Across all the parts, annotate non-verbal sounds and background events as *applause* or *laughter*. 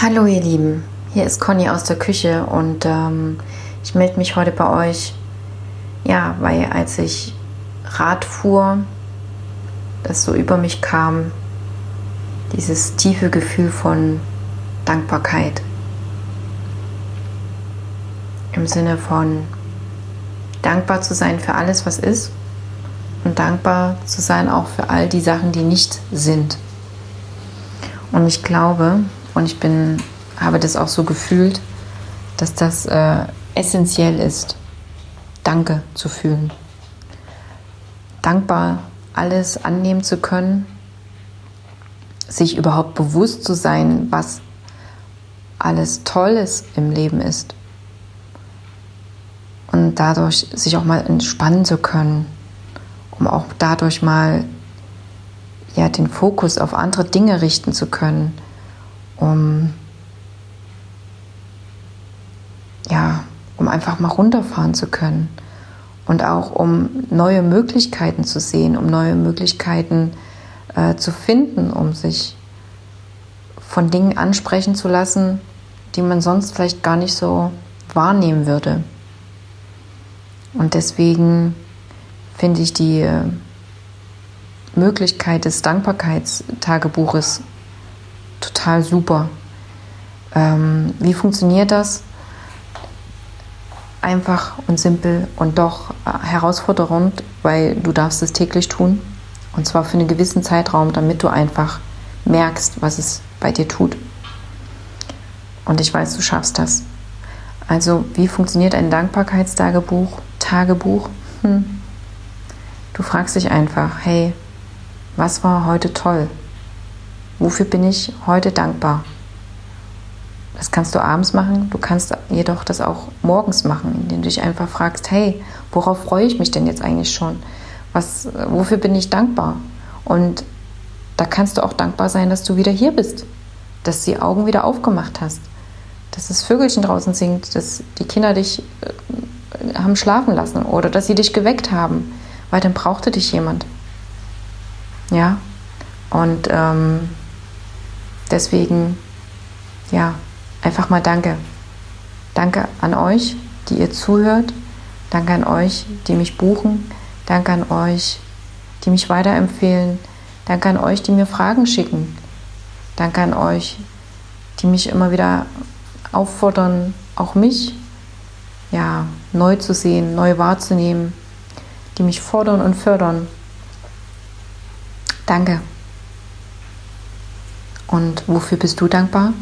Hallo ihr Lieben, hier ist Conny aus der Küche und ähm, ich melde mich heute bei euch, ja, weil als ich Rad fuhr, das so über mich kam, dieses tiefe Gefühl von Dankbarkeit. Im Sinne von dankbar zu sein für alles, was ist und dankbar zu sein auch für all die Sachen, die nicht sind. Und ich glaube, und ich bin, habe das auch so gefühlt, dass das äh, essentiell ist, Danke zu fühlen. Dankbar alles annehmen zu können, sich überhaupt bewusst zu sein, was alles Tolles im Leben ist. Und dadurch sich auch mal entspannen zu können, um auch dadurch mal ja, den Fokus auf andere Dinge richten zu können um ja, um einfach mal runterfahren zu können und auch um neue Möglichkeiten zu sehen, um neue Möglichkeiten äh, zu finden, um sich von Dingen ansprechen zu lassen, die man sonst vielleicht gar nicht so wahrnehmen würde. Und deswegen finde ich die äh, Möglichkeit des Dankbarkeitstagebuches total super. Ähm, wie funktioniert das? Einfach und simpel und doch äh, herausfordernd, weil du darfst es täglich tun. Und zwar für einen gewissen Zeitraum, damit du einfach merkst, was es bei dir tut. Und ich weiß, du schaffst das. Also, wie funktioniert ein Dankbarkeitstagebuch? Tagebuch? Hm. Du fragst dich einfach, hey, was war heute toll? Wofür bin ich heute dankbar? Das kannst du abends machen, du kannst jedoch das auch morgens machen, indem du dich einfach fragst, hey, worauf freue ich mich denn jetzt eigentlich schon? Was, wofür bin ich dankbar? Und da kannst du auch dankbar sein, dass du wieder hier bist, dass die Augen wieder aufgemacht hast, dass das Vögelchen draußen singt, dass die Kinder dich äh, haben schlafen lassen oder dass sie dich geweckt haben, weil dann brauchte dich jemand. Ja, und ähm, Deswegen, ja, einfach mal danke. Danke an euch, die ihr zuhört. Danke an euch, die mich buchen. Danke an euch, die mich weiterempfehlen. Danke an euch, die mir Fragen schicken. Danke an euch, die mich immer wieder auffordern, auch mich ja, neu zu sehen, neu wahrzunehmen, die mich fordern und fördern. Danke. Und wofür bist du dankbar?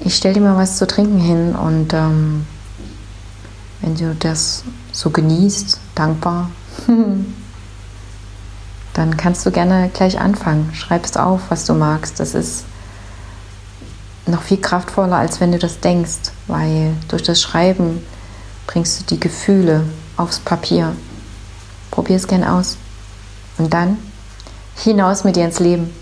Ich stelle dir mal was zu trinken hin und ähm, wenn du das so genießt, dankbar, *laughs* dann kannst du gerne gleich anfangen. Schreibst auf, was du magst. Das ist noch viel kraftvoller, als wenn du das denkst, weil durch das Schreiben bringst du die Gefühle aufs Papier. Probier es gern aus. Und dann hinaus mit dir ins Leben.